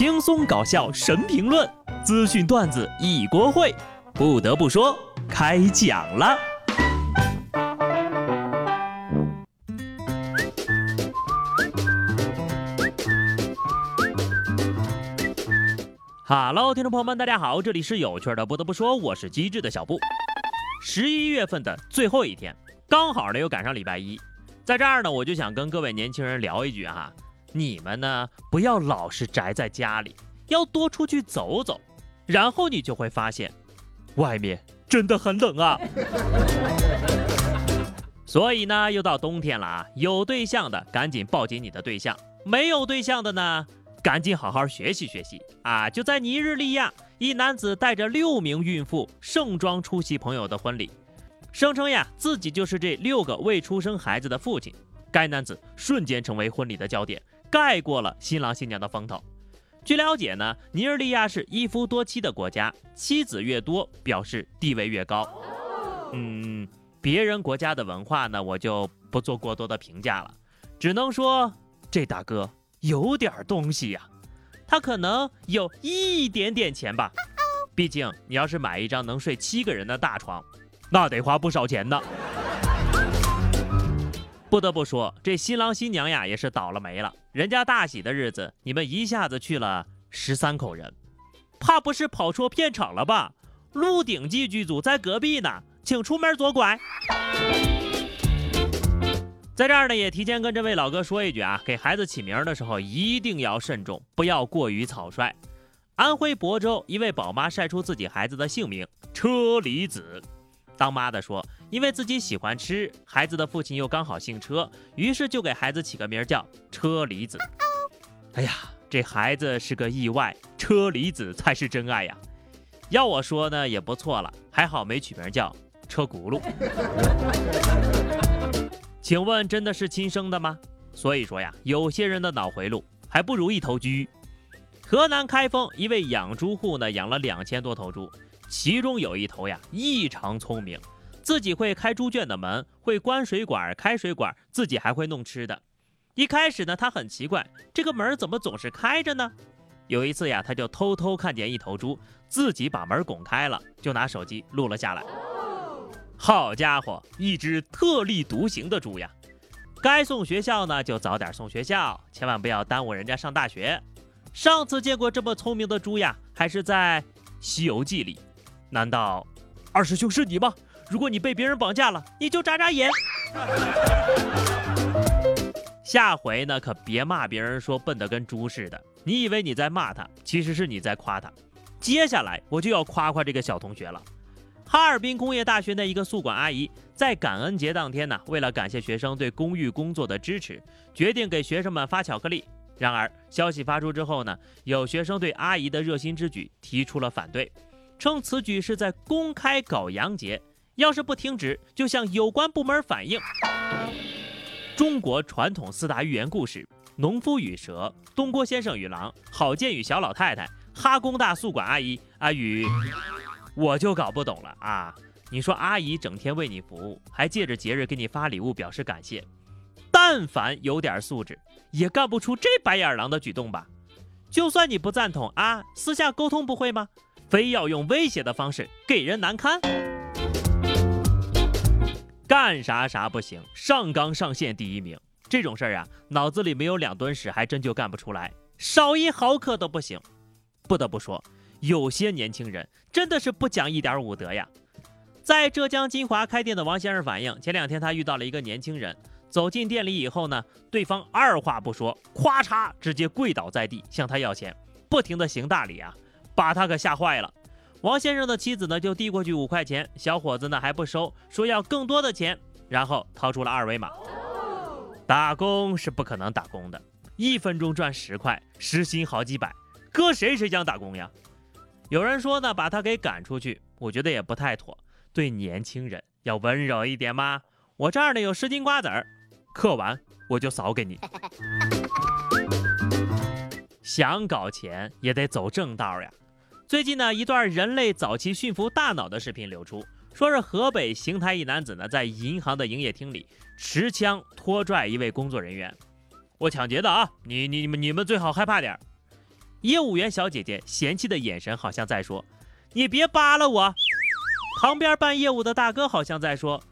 轻松搞笑神评论，资讯段子一锅烩。不得不说，开讲了。Hello，听众朋友们，大家好，这里是有趣的。不得不说，我是机智的小布。十一月份的最后一天，刚好呢又赶上礼拜一，在这儿呢，我就想跟各位年轻人聊一句哈。你们呢，不要老是宅在家里，要多出去走走，然后你就会发现，外面真的很冷啊。所以呢，又到冬天了啊，有对象的赶紧抱紧你的对象，没有对象的呢，赶紧好好学习学习啊。就在尼日利亚，一男子带着六名孕妇盛装出席朋友的婚礼，声称呀自己就是这六个未出生孩子的父亲。该男子瞬间成为婚礼的焦点。盖过了新郎新娘的风头。据了解呢，尼日利亚是一夫多妻的国家，妻子越多表示地位越高。嗯，别人国家的文化呢，我就不做过多的评价了，只能说这大哥有点东西呀。他可能有一点点钱吧，毕竟你要是买一张能睡七个人的大床，那得花不少钱呢。不得不说，这新郎新娘呀也是倒了霉了。人家大喜的日子，你们一下子去了十三口人，怕不是跑错片场了吧？《鹿鼎记》剧组在隔壁呢，请出门左拐。在这儿呢，也提前跟这位老哥说一句啊，给孩子起名的时候一定要慎重，不要过于草率。安徽亳州一位宝妈晒出自己孩子的姓名车厘子。当妈的说，因为自己喜欢吃，孩子的父亲又刚好姓车，于是就给孩子起个名叫车厘子。哎呀，这孩子是个意外，车厘子才是真爱呀！要我说呢，也不错了，还好没取名叫车轱辘。请问真的是亲生的吗？所以说呀，有些人的脑回路还不如一头猪。河南开封一位养猪户呢，养了两千多头猪。其中有一头呀，异常聪明，自己会开猪圈的门，会关水管、开水管，自己还会弄吃的。一开始呢，他很奇怪，这个门怎么总是开着呢？有一次呀，他就偷偷看见一头猪自己把门拱开了，就拿手机录了下来。好家伙，一只特立独行的猪呀！该送学校呢，就早点送学校，千万不要耽误人家上大学。上次见过这么聪明的猪呀，还是在《西游记》里。难道二师兄是你吗？如果你被别人绑架了，你就眨眨眼。下回呢，可别骂别人说笨得跟猪似的。你以为你在骂他，其实是你在夸他。接下来我就要夸夸这个小同学了。哈尔滨工业大学的一个宿管阿姨，在感恩节当天呢，为了感谢学生对公寓工作的支持，决定给学生们发巧克力。然而消息发出之后呢，有学生对阿姨的热心之举提出了反对。称此举是在公开搞洋节，要是不停止，就向有关部门反映。中国传统四大寓言故事：农夫与蛇、东郭先生与狼、郝建与小老太太、哈工大宿管阿姨啊与……我就搞不懂了啊！你说阿姨整天为你服务，还借着节日给你发礼物表示感谢，但凡有点素质，也干不出这白眼狼的举动吧？就算你不赞同啊，私下沟通不会吗？非要用威胁的方式给人难堪，干啥啥不行，上纲上线第一名。这种事儿啊，脑子里没有两吨屎，还真就干不出来，少一毫克都不行。不得不说，有些年轻人真的是不讲一点武德呀。在浙江金华开店的王先生反映，前两天他遇到了一个年轻人，走进店里以后呢，对方二话不说，咵嚓直接跪倒在地向他要钱，不停的行大礼啊。把他可吓坏了，王先生的妻子呢就递过去五块钱，小伙子呢还不收，说要更多的钱，然后掏出了二维码。打工是不可能打工的，一分钟赚十块，时薪好几百，搁谁谁想打工呀？有人说呢，把他给赶出去，我觉得也不太妥，对年轻人要温柔一点嘛。我这儿呢有十斤瓜子儿，嗑完我就扫给你。想搞钱也得走正道呀。最近呢，一段人类早期驯服大脑的视频流出，说是河北邢台一男子呢，在银行的营业厅里持枪拖拽一位工作人员。我抢劫的啊！你你你们你们最好害怕点儿业务员小姐姐嫌弃的眼神好像在说：“你别扒拉我。”旁边办业务的大哥好像在说：“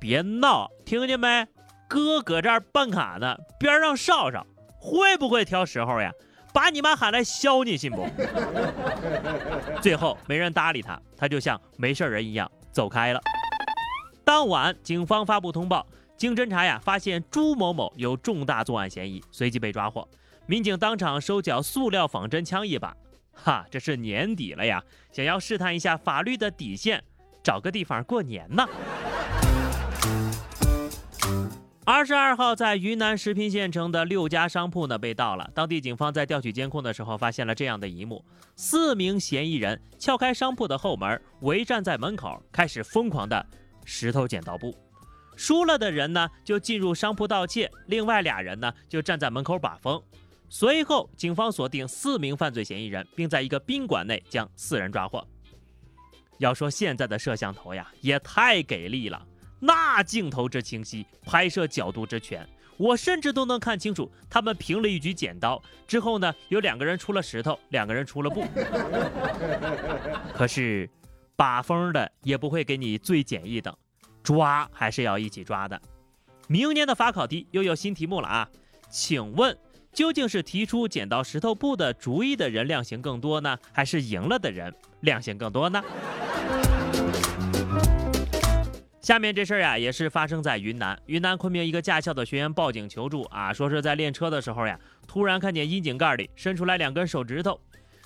别闹，听见没？哥搁这儿办卡呢，边上哨哨，会不会挑时候呀？把你妈喊来削你，信不？” 最后没人搭理他，他就像没事人一样走开了。当晚，警方发布通报，经侦查呀，发现朱某某有重大作案嫌疑，随即被抓获。民警当场收缴塑料仿真枪一把。哈，这是年底了呀，想要试探一下法律的底线。找个地方过年呢。二十二号，在云南石屏县城的六家商铺呢被盗了。当地警方在调取监控的时候，发现了这样的一幕：四名嫌疑人撬开商铺的后门，围站在门口，开始疯狂的石头剪刀布。输了的人呢就进入商铺盗窃，另外俩人呢就站在门口把风。随后，警方锁定四名犯罪嫌疑人，并在一个宾馆内将四人抓获。要说现在的摄像头呀，也太给力了，那镜头之清晰，拍摄角度之全，我甚至都能看清楚他们平了一局剪刀之后呢，有两个人出了石头，两个人出了布。可是把风的也不会给你最简易的，抓还是要一起抓的。明年的法考题又有新题目了啊，请问究竟是提出剪刀石头布的主意的人量刑更多呢，还是赢了的人量刑更多呢？下面这事儿呀，也是发生在云南。云南昆明一个驾校的学员报警求助啊，说是在练车的时候呀，突然看见窨井盖里伸出来两根手指头。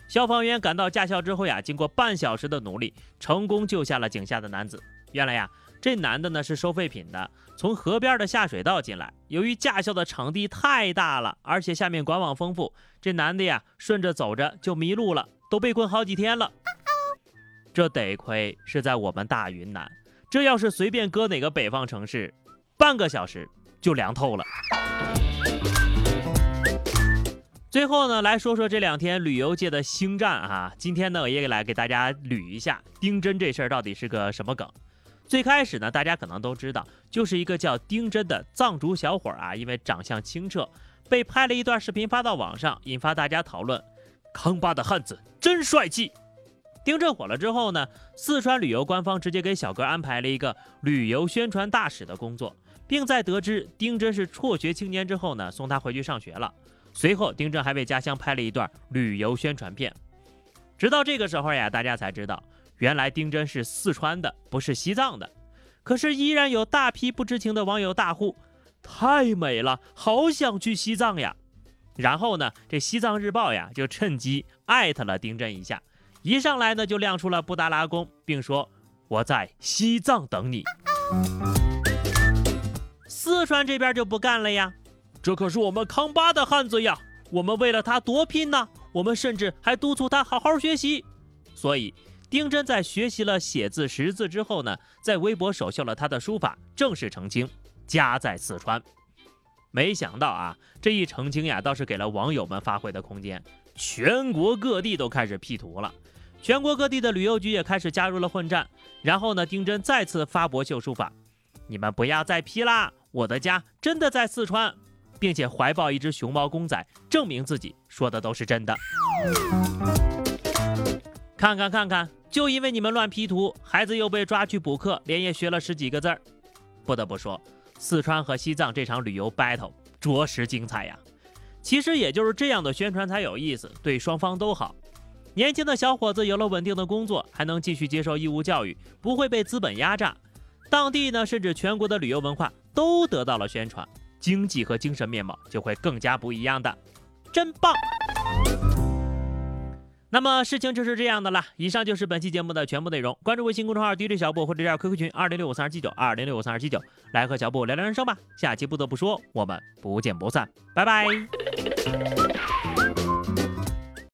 消防员赶到驾校之后呀，经过半小时的努力，成功救下了井下的男子。原来呀，这男的呢是收废品的，从河边的下水道进来。由于驾校的场地太大了，而且下面管网丰富，这男的呀顺着走着就迷路了，都被困好几天了。这得亏是在我们大云南。这要是随便搁哪个北方城市，半个小时就凉透了。最后呢，来说说这两天旅游界的星战啊。今天呢，我也来给大家捋一下丁真这事儿到底是个什么梗。最开始呢，大家可能都知道，就是一个叫丁真的藏族小伙啊，因为长相清澈，被拍了一段视频发到网上，引发大家讨论。康巴的汉子真帅气。丁真火了之后呢，四川旅游官方直接给小哥安排了一个旅游宣传大使的工作，并在得知丁真是辍学青年之后呢，送他回去上学了。随后，丁真还为家乡拍了一段旅游宣传片。直到这个时候呀，大家才知道，原来丁真是四川的，不是西藏的。可是依然有大批不知情的网友大呼：“太美了，好想去西藏呀！”然后呢，这西藏日报呀就趁机艾特了丁真一下。一上来呢，就亮出了布达拉宫，并说：“我在西藏等你。”四川这边就不干了呀，这可是我们康巴的汉子呀，我们为了他多拼呐，我们甚至还督促他好好学习。所以，丁真在学习了写字识字之后呢，在微博首秀了他的书法，正式澄清家在四川。没想到啊，这一澄清呀，倒是给了网友们发挥的空间，全国各地都开始 P 图了。全国各地的旅游局也开始加入了混战，然后呢，丁真再次发博秀书法，你们不要再批啦，我的家真的在四川，并且怀抱一只熊猫公仔，证明自己说的都是真的。看看看看，就因为你们乱 P 图，孩子又被抓去补课，连夜学了十几个字儿。不得不说，四川和西藏这场旅游 battle 着实精彩呀。其实也就是这样的宣传才有意思，对双方都好。年轻的小伙子有了稳定的工作，还能继续接受义务教育，不会被资本压榨。当地呢，甚至全国的旅游文化都得到了宣传，经济和精神面貌就会更加不一样的，真棒！那么事情就是这样的了。以上就是本期节目的全部内容。关注微信公众号 DJ 小布或者加 QQ 群二零六五三二七九二零六五三二七九，来和小布聊聊人生吧。下期不得不说，我们不见不散，拜拜。